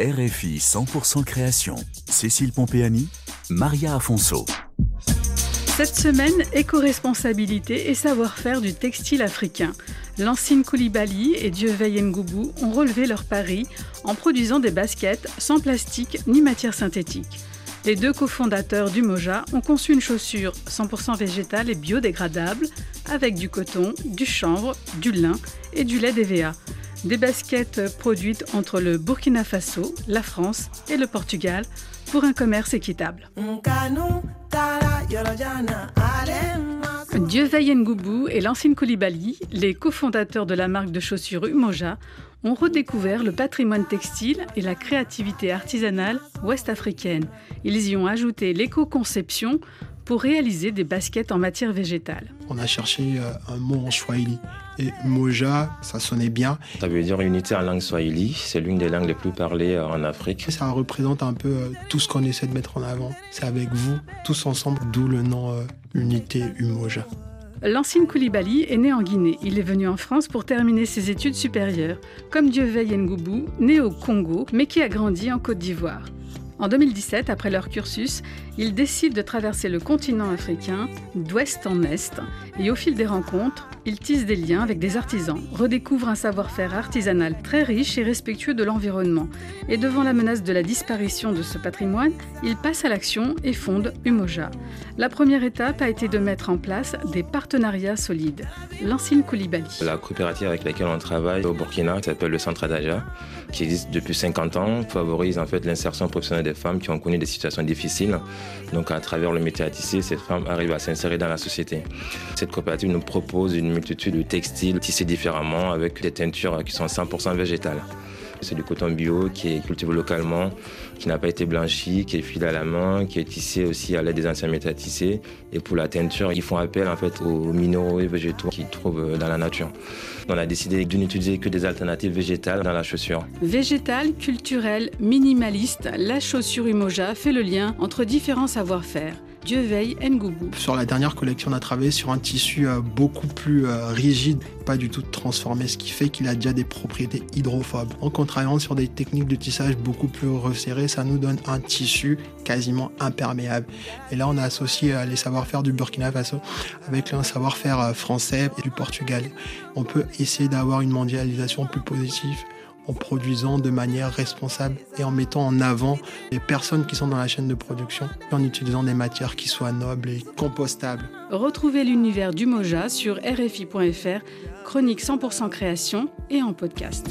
RFI 100% création. Cécile Pompéani, Maria Afonso. Cette semaine, éco-responsabilité et savoir-faire du textile africain. Lancine Koulibaly et Dieuveille Ngoubou ont relevé leur pari en produisant des baskets sans plastique ni matière synthétique. Les deux cofondateurs du Moja ont conçu une chaussure 100% végétale et biodégradable avec du coton, du chanvre, du lin et du lait d'EVA. Des baskets produites entre le Burkina Faso, la France et le Portugal pour un commerce équitable. Dieu Ngoubou et Lancine Koulibaly, les cofondateurs de la marque de chaussures Umoja, ont redécouvert le patrimoine textile et la créativité artisanale ouest-africaine. Ils y ont ajouté l'éco-conception pour réaliser des baskets en matière végétale. On a cherché euh, un mot en swahili et moja, ça sonnait bien. Ça veut dire unité en langue swahili, c'est l'une des langues les plus parlées euh, en Afrique. Ça représente un peu euh, tout ce qu'on essaie de mettre en avant. C'est avec vous, tous ensemble, d'où le nom Unité Umoja. L'ancien Koulibaly est né en Guinée. Il est venu en France pour terminer ses études supérieures, comme Dieuveille Ngoubou, né au Congo, mais qui a grandi en Côte d'Ivoire. En 2017, après leur cursus, ils décident de traverser le continent africain d'ouest en est et au fil des rencontres, ils tissent des liens avec des artisans, redécouvrent un savoir-faire artisanal très riche et respectueux de l'environnement. Et devant la menace de la disparition de ce patrimoine, ils passent à l'action et fondent Umoja. La première étape a été de mettre en place des partenariats solides. L'ancienne Koulibaly. La coopérative avec laquelle on travaille au Burkina s'appelle le Centre Adaja, qui existe depuis 50 ans, favorise en fait l'insertion professionnelle des femmes qui ont connu des situations difficiles. Donc à travers le métier à tisser, cette femme arrive à s'insérer dans la société. Cette coopérative nous propose une multitude de textiles tissés différemment avec des teintures qui sont 100% végétales. C'est du coton bio qui est cultivé localement, qui n'a pas été blanchi, qui est filé à la main, qui est tissé aussi à l'aide des anciens métiers à tisser. Et pour la teinture, ils font appel en fait aux minéraux et végétaux qu'ils trouvent dans la nature. On a décidé de n'utiliser que des alternatives végétales dans la chaussure. Végétale, culturelle, minimaliste, la chaussure Umoja fait le lien entre différents savoir-faire. Sur la dernière collection, on a travaillé sur un tissu euh, beaucoup plus euh, rigide, pas du tout transformé, ce qui fait qu'il a déjà des propriétés hydrophobes. En travaillant sur des techniques de tissage beaucoup plus resserrées, ça nous donne un tissu quasiment imperméable. Et là, on a associé euh, les savoir-faire du Burkina Faso avec un savoir-faire français et du Portugal. On peut essayer d'avoir une mondialisation plus positive en produisant de manière responsable et en mettant en avant les personnes qui sont dans la chaîne de production et en utilisant des matières qui soient nobles et compostables. Retrouvez l'univers du Moja sur rfi.fr, chronique 100% création et en podcast.